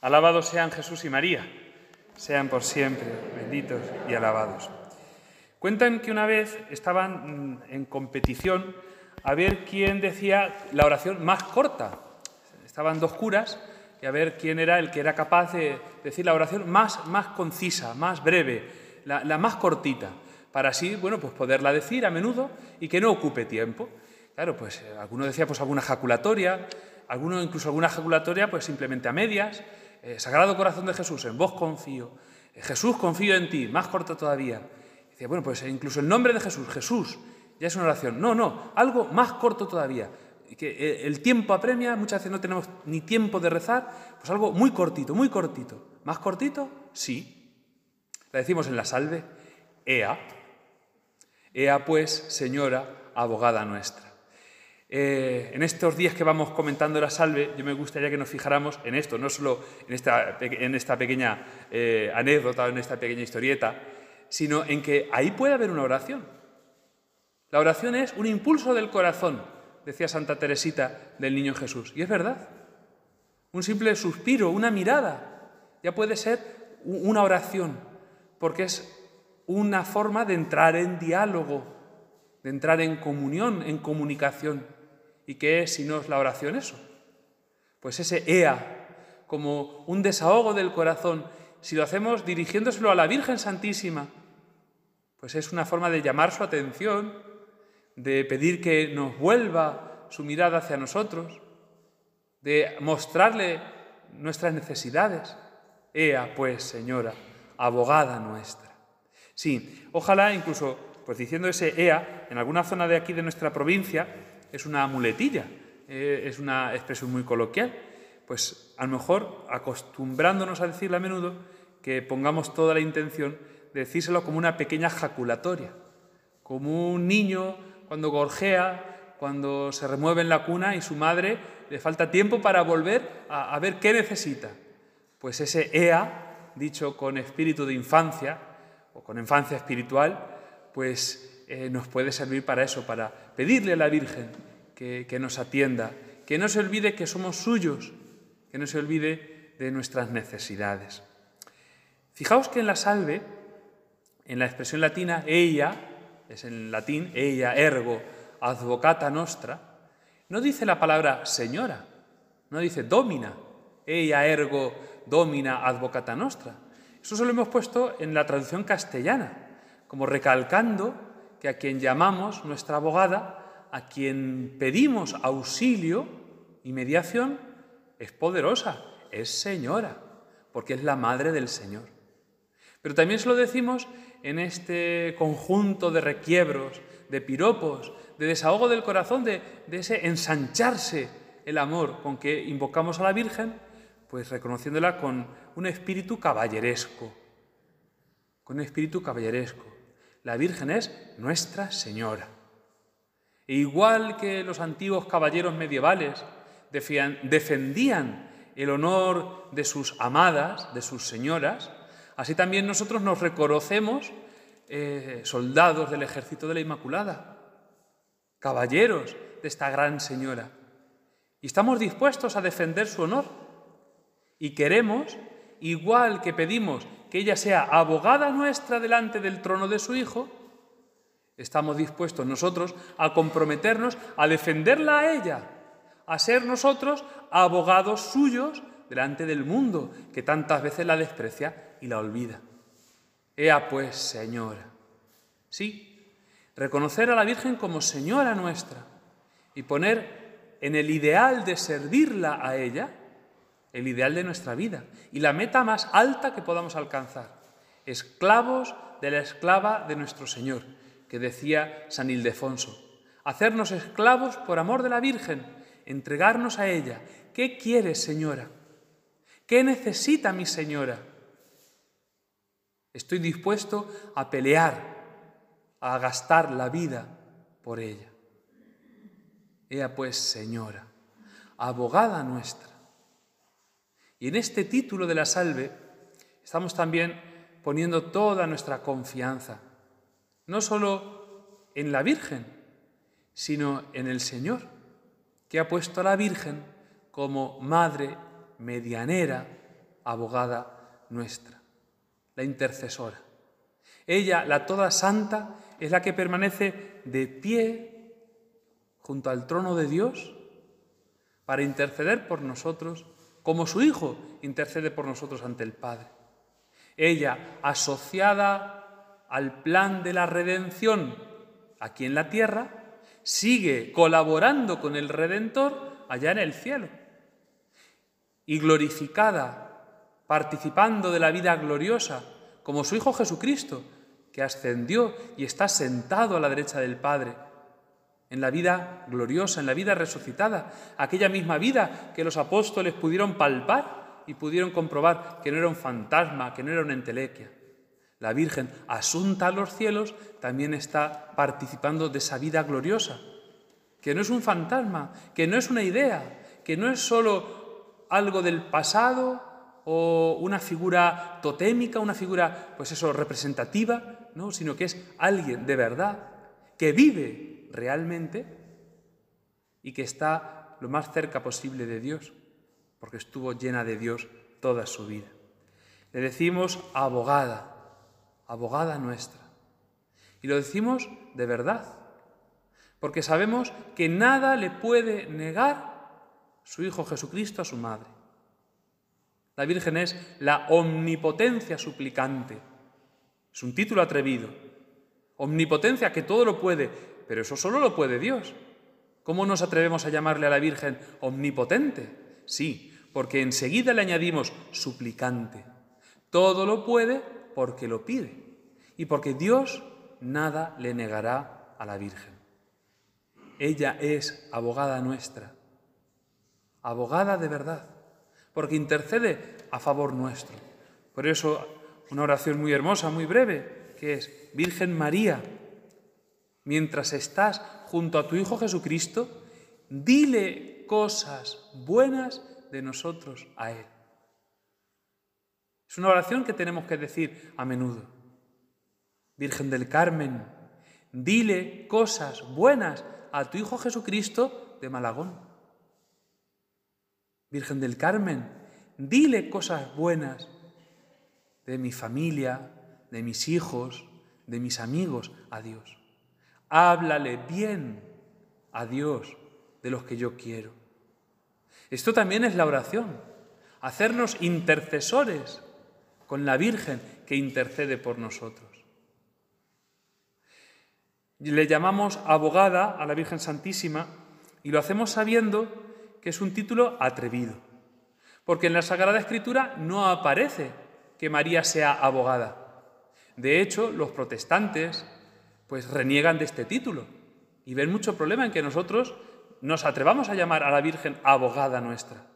Alabados sean Jesús y María, sean por siempre benditos y alabados. Cuentan que una vez estaban mm, en competición a ver quién decía la oración más corta. Estaban dos curas y a ver quién era el que era capaz de decir la oración más, más concisa, más breve, la, más cortita, para así, bueno, pues poderla decir a menudo y que no ocupe tiempo. Claro, pues eh, alguno decía pues alguna jaculatoria, alguno incluso alguna jaculatoria pues simplemente a medias, eh, Sagrado Corazón de Jesús, en vos confío. Eh, Jesús, confío en ti, más corto todavía. Dice, bueno, pues incluso el nombre de Jesús, Jesús, ya es una oración. No, no, algo más corto todavía. Que eh, el tiempo apremia, muchas veces no tenemos ni tiempo de rezar, pues algo muy cortito, muy cortito. ¿Más cortito? Sí. La decimos en la salve, Ea. Ea pues, Señora, abogada nuestra. Eh, en estos días que vamos comentando la salve, yo me gustaría que nos fijáramos en esto, no solo en esta, en esta pequeña eh, anécdota, en esta pequeña historieta, sino en que ahí puede haber una oración. La oración es un impulso del corazón, decía Santa Teresita del Niño Jesús. Y es verdad. Un simple suspiro, una mirada, ya puede ser una oración, porque es una forma de entrar en diálogo, de entrar en comunión, en comunicación. ¿Y qué es si no es la oración eso? Pues ese ea, como un desahogo del corazón, si lo hacemos dirigiéndoselo a la Virgen Santísima, pues es una forma de llamar su atención, de pedir que nos vuelva su mirada hacia nosotros, de mostrarle nuestras necesidades. Ea, pues, Señora, abogada nuestra. Sí, ojalá incluso, pues diciendo ese ea, en alguna zona de aquí de nuestra provincia, es una muletilla, eh, es una expresión muy coloquial. Pues a lo mejor acostumbrándonos a decirlo a menudo, que pongamos toda la intención de decírselo como una pequeña jaculatoria, como un niño cuando gorjea, cuando se remueve en la cuna y su madre le falta tiempo para volver a, ver qué necesita. Pues ese EA, dicho con espíritu de infancia o con infancia espiritual, pues eh, nos puede servir para eso, para pedirle a la Virgen que, nos atienda, que no se olvide que somos suyos, que no se olvide de nuestras necesidades. Fijaos que en la salve, en la expresión latina, ella, es en latín, ella ergo advocata nostra, no dice la palabra señora, no dice domina, ella ergo domina advocata nostra. Eso se lo hemos puesto en la traducción castellana, como recalcando que a quien llamamos nuestra abogada, a quien pedimos auxilio y mediación, es poderosa, es señora, porque es la madre del Señor. Pero también se lo decimos en este conjunto de requiebros, de piropos, de desahogo del corazón, de, de ese ensancharse el amor con que invocamos a la Virgen, pues reconociéndola con un espíritu caballeresco, con un espíritu caballeresco. La Virgen es Nuestra Señora. E igual que los antiguos caballeros medievales defendían el honor de sus amadas, de sus señoras, así también nosotros nos reconocemos eh, soldados del ejército de la Inmaculada, caballeros de esta gran señora. Y estamos dispuestos a defender su honor. Y queremos, igual que pedimos que ella sea abogada nuestra delante del trono de su Hijo, estamos dispuestos nosotros a comprometernos a defenderla a ella, a ser nosotros abogados suyos delante del mundo que tantas veces la desprecia y la olvida. Ea pues, Señora. Sí, reconocer a la Virgen como Señora nuestra y poner en el ideal de servirla a ella el ideal de nuestra vida y la meta más alta que podamos alcanzar. Esclavos de la esclava de nuestro Señor, que decía San Ildefonso. Hacernos esclavos por amor de la Virgen, entregarnos a ella. ¿Qué quieres, Señora? ¿Qué necesita mi Señora? Estoy dispuesto a pelear, a gastar la vida por ella. Ella pues, Señora, abogada nuestra, y en este título de la salve estamos también poniendo toda nuestra confianza, no solo en la Virgen, sino en el Señor, que ha puesto a la Virgen como madre medianera abogada nuestra, la intercesora. Ella, la toda santa, es la que permanece de pie junto al trono de Dios para interceder por nosotros, como su Hijo intercede por nosotros ante el Padre. Ella, asociada al plan de la redención aquí en la tierra, sigue colaborando con el Redentor allá en el cielo. Y glorificada, participando de la vida gloriosa, como su Hijo Jesucristo, que ascendió y está sentado a la derecha del Padre, en la vida gloriosa, en la vida resucitada, aquella misma vida que los apóstoles pudieron palpar y pudieron comprobar que no era un fantasma, que no era una entelequia. La Virgen, asunta a los cielos, también está participando de esa vida gloriosa, que no es un fantasma, que no es una idea, que no es solo algo del pasado o una figura totémica, una figura, pues eso, representativa, no, sino que es alguien de verdad, que vive realmente y que está lo más cerca posible de Dios, porque estuvo llena de Dios toda su vida. Le decimos abogada, abogada nuestra. Y lo decimos de verdad, porque sabemos que nada le puede negar su Hijo Jesucristo a su madre. La Virgen es la omnipotencia suplicante. Es un título atrevido. Omnipotencia que todo lo puede, pero eso solo lo puede Dios. ¿Cómo nos atrevemos a llamarle a la Virgen omnipotente? Sí, porque enseguida le añadimos suplicante. Todo lo puede porque lo pide y porque Dios nada le negará a la Virgen. Ella es abogada nuestra, abogada de verdad, porque intercede a favor nuestro. Por eso una oración muy hermosa, muy breve, que es, Virgen María, mientras estás junto a tu Hijo Jesucristo, dile cosas buenas de nosotros a Él. Es una oración que tenemos que decir a menudo. Virgen del Carmen, dile cosas buenas a tu Hijo Jesucristo de Malagón. Virgen del Carmen, dile cosas buenas de mi familia, de mis hijos, de mis amigos a Dios. Háblale bien a Dios de los que yo quiero. Esto también es la oración, hacernos intercesores con la Virgen que intercede por nosotros. Le llamamos abogada a la Virgen Santísima y lo hacemos sabiendo que es un título atrevido, porque en la Sagrada Escritura no aparece que María sea abogada. De hecho, los protestantes pues reniegan de este título y ven mucho problema en que nosotros nos atrevamos a llamar a la Virgen abogada nuestra.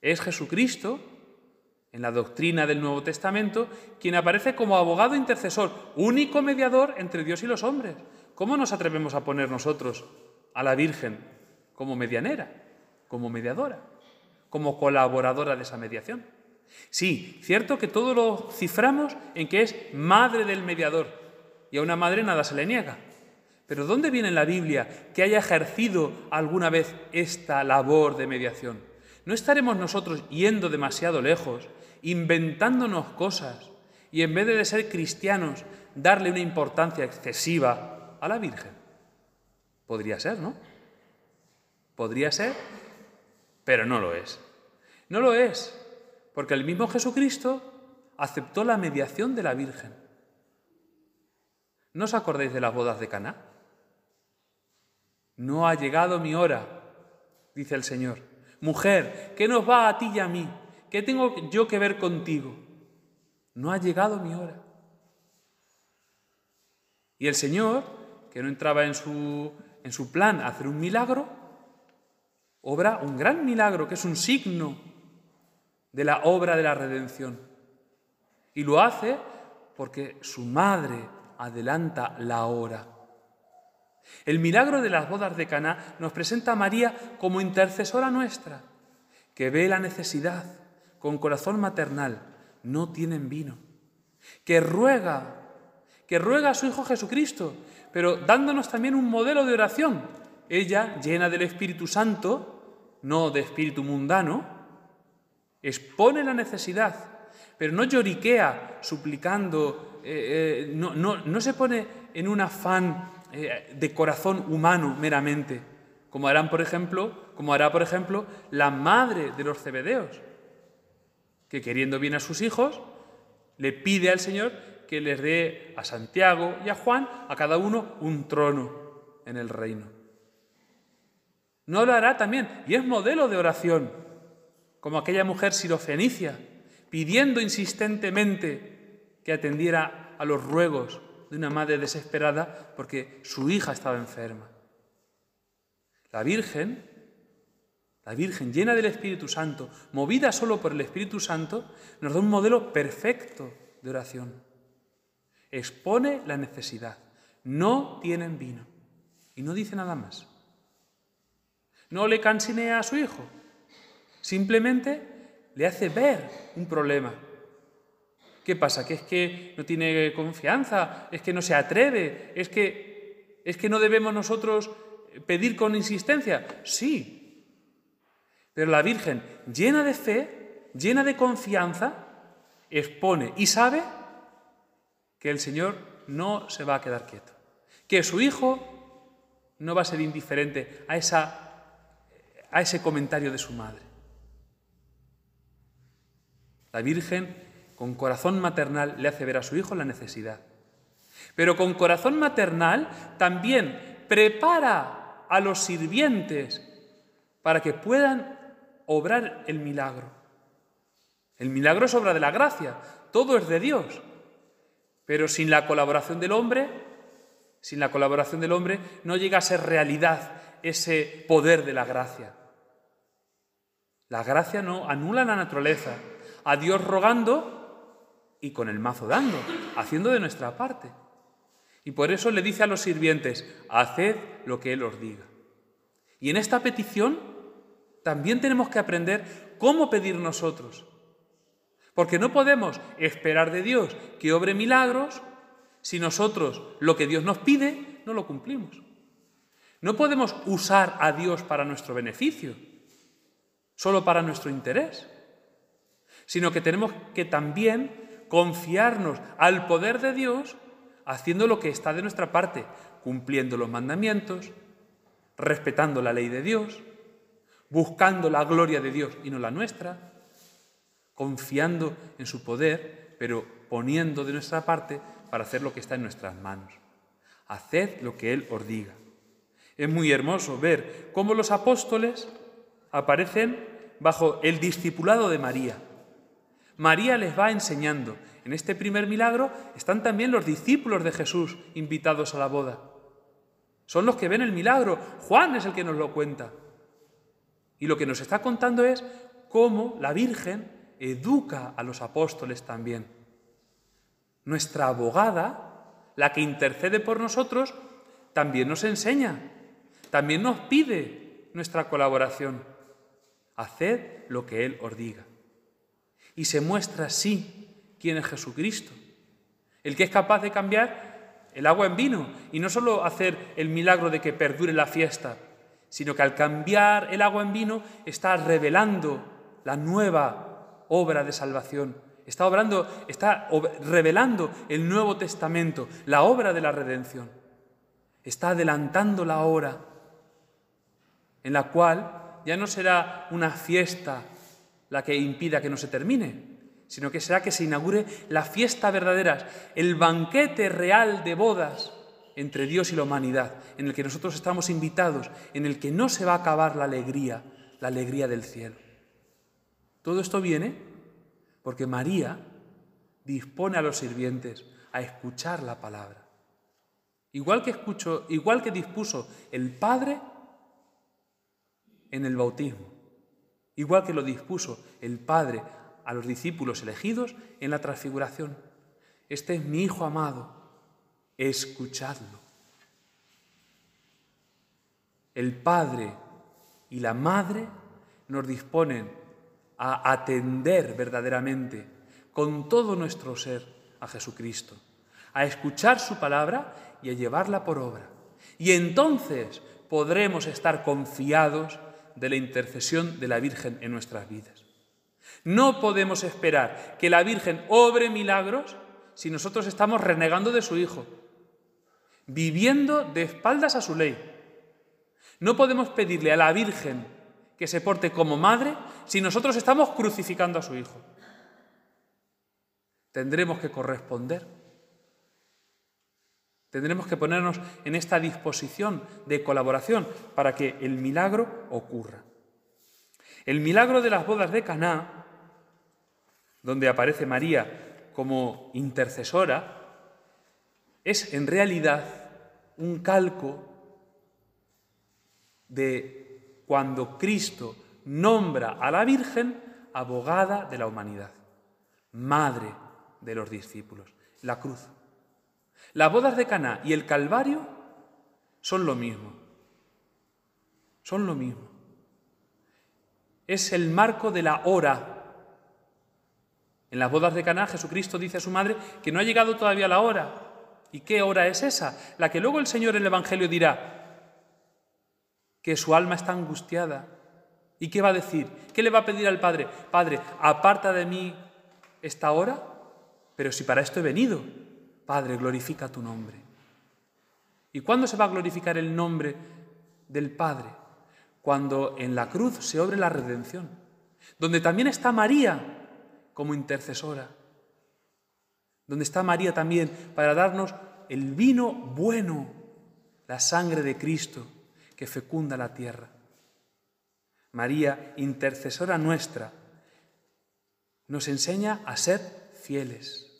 Es Jesucristo en la doctrina del Nuevo Testamento, quien aparece como abogado intercesor, único mediador entre Dios y los hombres. ¿Cómo nos atrevemos a poner nosotros a la Virgen como medianera, como mediadora, como colaboradora de esa mediación? Sí, cierto que todo lo ciframos en que es madre del mediador, y a una madre nada se le niega. Pero ¿dónde viene en la Biblia que haya ejercido alguna vez esta labor de mediación? ¿No estaremos nosotros yendo demasiado lejos inventándonos cosas y en vez de ser cristianos, darle una importancia excesiva a la Virgen. Podría ser, ¿no? Podría ser, pero no lo es. No lo es, porque el mismo Jesucristo aceptó la mediación de la Virgen. ¿No os acordáis de las bodas de Caná? No ha llegado mi hora, dice el Señor. Mujer, ¿qué nos va a ti y a mí? ¿Qué tengo yo que ver contigo? No ha llegado mi hora. Y el Señor, que no entraba en su, en su plan hacer un milagro, obra un gran milagro que es un signo de la obra de la redención. Y lo hace porque su madre adelanta la hora. El milagro de las bodas de Caná nos presenta a María como intercesora nuestra, que ve la necesidad, con corazón maternal, no tienen vino. Que ruega, que ruega a su Hijo Jesucristo, pero dándonos también un modelo de oración. Ella, llena del Espíritu Santo, no de espíritu mundano, expone la necesidad, pero no lloriquea suplicando, eh, eh, no, no, se pone en un afán eh, de corazón humano meramente, como por ejemplo, como hará, por ejemplo, la madre de los cebedeos, que queriendo bien a sus hijos, le pide al Señor que les dé a Santiago y a Juan, a cada uno, un trono en el reino. No lo hará también, y es modelo de oración, como aquella mujer sirofenicia, pidiendo insistentemente que atendiera a los ruegos de una madre desesperada porque su hija estaba enferma. La Virgen, la Virgen llena del Espíritu Santo, movida solo por el Espíritu Santo, nos da un modelo perfecto de oración. Expone la necesidad. No tienen vino. Y no dice nada más. No le cansinea a su hijo. Simplemente le hace ver un problema. ¿Qué pasa? ¿Que es que no tiene confianza? ¿Es que no se atreve? ¿Es que, es que no debemos nosotros pedir con insistencia? Sí. Pero la Virgen, llena de fe, llena de confianza, expone y sabe que el Señor no se va a quedar quieto. Que su hijo no va a ser indiferente a, esa, a ese comentario de su madre. La Virgen, con corazón maternal, le hace ver a su hijo la necesidad. Pero con corazón maternal también prepara a los sirvientes para que puedan obrar el milagro. El milagro es obra de la gracia, todo es de Dios. Pero sin la colaboración del hombre, sin la colaboración del hombre no llega a ser realidad ese poder de la gracia. La gracia no anula la naturaleza. A Dios rogando y con el mazo dando, haciendo de nuestra parte. Y por eso le dice a los sirvientes, haced lo que Él os diga. Y en esta petición también tenemos que aprender cómo pedir nosotros. Porque no podemos esperar de Dios que obre milagros si nosotros lo que Dios nos pide no lo cumplimos. No podemos usar a Dios para nuestro beneficio, solo para nuestro interés, sino que tenemos que también confiarnos al poder de Dios haciendo lo que está de nuestra parte, cumpliendo los mandamientos, respetando la ley de Dios, buscando la gloria de Dios y no la nuestra, confiando en su poder, pero poniendo de nuestra parte para hacer lo que está en nuestras manos. Haced lo que Él os diga. Es muy hermoso ver cómo los apóstoles aparecen bajo el discipulado de María. María les va enseñando. En este primer milagro están también los discípulos de Jesús invitados a la boda. Son los que ven el milagro. Juan es el que nos lo cuenta. Y lo que nos está contando es cómo la Virgen educa a los apóstoles también. Nuestra abogada, la que intercede por nosotros, también nos enseña, también nos pide nuestra colaboración. Haced lo que Él os diga. Y se muestra así quién es Jesucristo, el que es capaz de cambiar el agua en vino y no solo hacer el milagro de que perdure la fiesta, sino que al cambiar el agua en vino está revelando la nueva obra de salvación Está obrando, está revelando el Nuevo Testamento, la obra de la redención. Está adelantando la hora en la cual ya no será una fiesta la que impida que no se termine, sino que será que se inaugure la fiesta verdadera, el banquete real de bodas entre Dios y la humanidad, en el que nosotros estamos invitados, en el que no se va a acabar la alegría, la alegría del cielo. Todo esto viene porque María dispone a los sirvientes a escuchar la palabra. Igual que, escuchó, igual que dispuso el Padre en el bautismo, igual que lo dispuso el Padre a los discípulos elegidos en la transfiguración. Este es mi Hijo amado, escuchadlo. El Padre y la Madre nos disponen a atender verdaderamente con todo nuestro ser a Jesucristo, a escuchar su palabra y a llevarla por obra. Y entonces podremos estar confiados de la intercesión de la Virgen en nuestras vidas. No podemos esperar que la Virgen obre milagros si nosotros estamos renegando de su Hijo, viviendo de espaldas a su ley. No podemos pedirle a la Virgen que se porte como madre si nosotros estamos crucificando a su Hijo. Tendremos que corresponder. Tendremos que ponernos en esta disposición de colaboración para que el milagro ocurra. El milagro de las bodas de Caná, donde aparece María como intercesora, es en realidad un calco de cuando Cristo nombra a la Virgen abogada de la humanidad, madre de los discípulos, la cruz. Las bodas de Caná y el Calvario son lo mismo. Son lo mismo. Es el marco de la hora. En las bodas de Caná Jesucristo dice a su madre que no ha llegado todavía la hora. ¿Y qué hora es esa? La que luego el Señor en el Evangelio dirá que su alma está angustiada. ¿Y qué va a decir? ¿Qué le va a pedir al Padre? Padre, aparta de mí esta hora pero si para esto he venido, Padre, glorifica tu nombre. ¿Y cuándo se va a glorificar el nombre del Padre? Cuando en la cruz se obre la redención, donde también está María como intercesora, donde está María también para darnos el vino bueno, la sangre de Cristo que fecunda la tierra. María, intercesora nuestra, nos enseña a ser fieles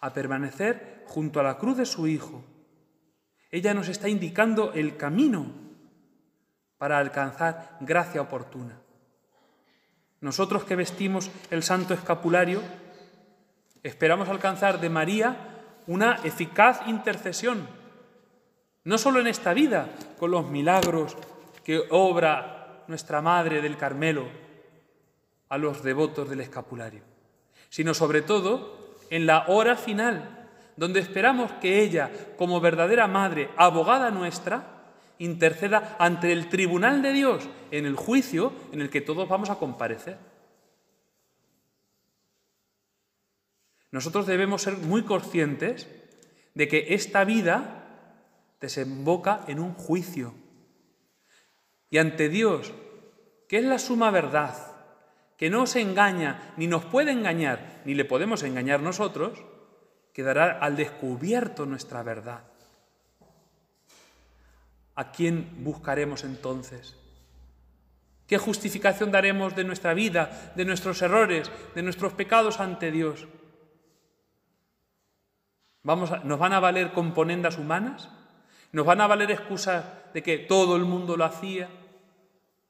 a permanecer junto a la cruz de su Hijo. Ella nos está indicando el camino para alcanzar gracia oportuna. Nosotros que vestimos el santo escapulario, esperamos alcanzar de María una eficaz intercesión, no solo en esta vida, con los milagros que obra nuestra Madre del Carmelo a los devotos del escapulario, sino sobre todo en la hora final, donde esperamos que ella, como verdadera madre, abogada nuestra, interceda ante el tribunal de Dios en el juicio en el que todos vamos a comparecer. Nosotros debemos ser muy conscientes de que esta vida desemboca en un juicio. Y ante Dios, que es la suma verdad, que no se engaña, ni nos puede engañar, ni le podemos engañar nosotros, quedará al descubierto nuestra verdad. ¿A quién buscaremos entonces? ¿Qué justificación daremos de nuestra vida, de nuestros errores, de nuestros pecados ante Dios? Vamos ¿Nos van a valer componendas humanas? ¿Nos van a valer excusas de que todo el mundo lo hacía?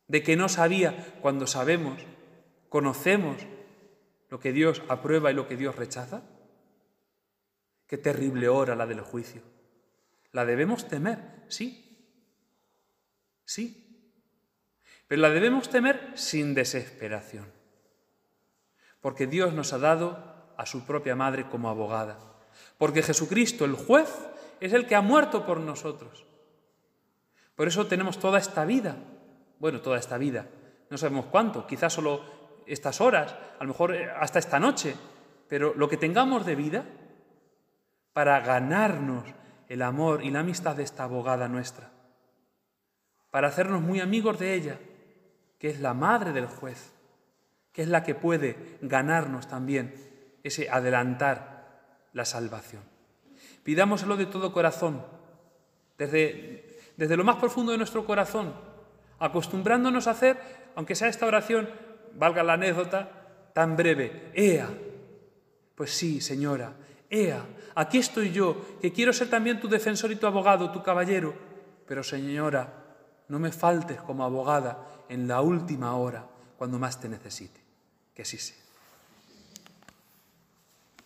¿De que no sabía cuando sabemos ¿Conocemos lo que Dios aprueba y lo que Dios rechaza? Qué terrible hora la del juicio. ¿La debemos temer? Sí. Sí. Pero la debemos temer sin desesperación. Porque Dios nos ha dado a su propia madre como abogada. Porque Jesucristo, el juez, es el que ha muerto por nosotros. Por eso tenemos toda esta vida. Bueno, toda esta vida. No sabemos cuánto, quizás solo estas horas, a lo mejor eh, hasta esta noche, pero lo que tengamos de vida para ganarnos el amor y la amistad de esta abogada nuestra, para hacernos muy amigos de ella, que es la madre del juez, que es la que puede ganarnos también ese adelantar la salvación. Pidámoselo de todo corazón, desde, desde lo más profundo de nuestro corazón, acostumbrándonos a hacer, aunque sea esta oración, valga la anécdota, tan breve. Ea, pues sí, señora, Ea, aquí estoy yo, que quiero ser también tu defensor y tu abogado, tu caballero, pero señora, no me faltes como abogada en la última hora, cuando más te necesite. Que sí sea.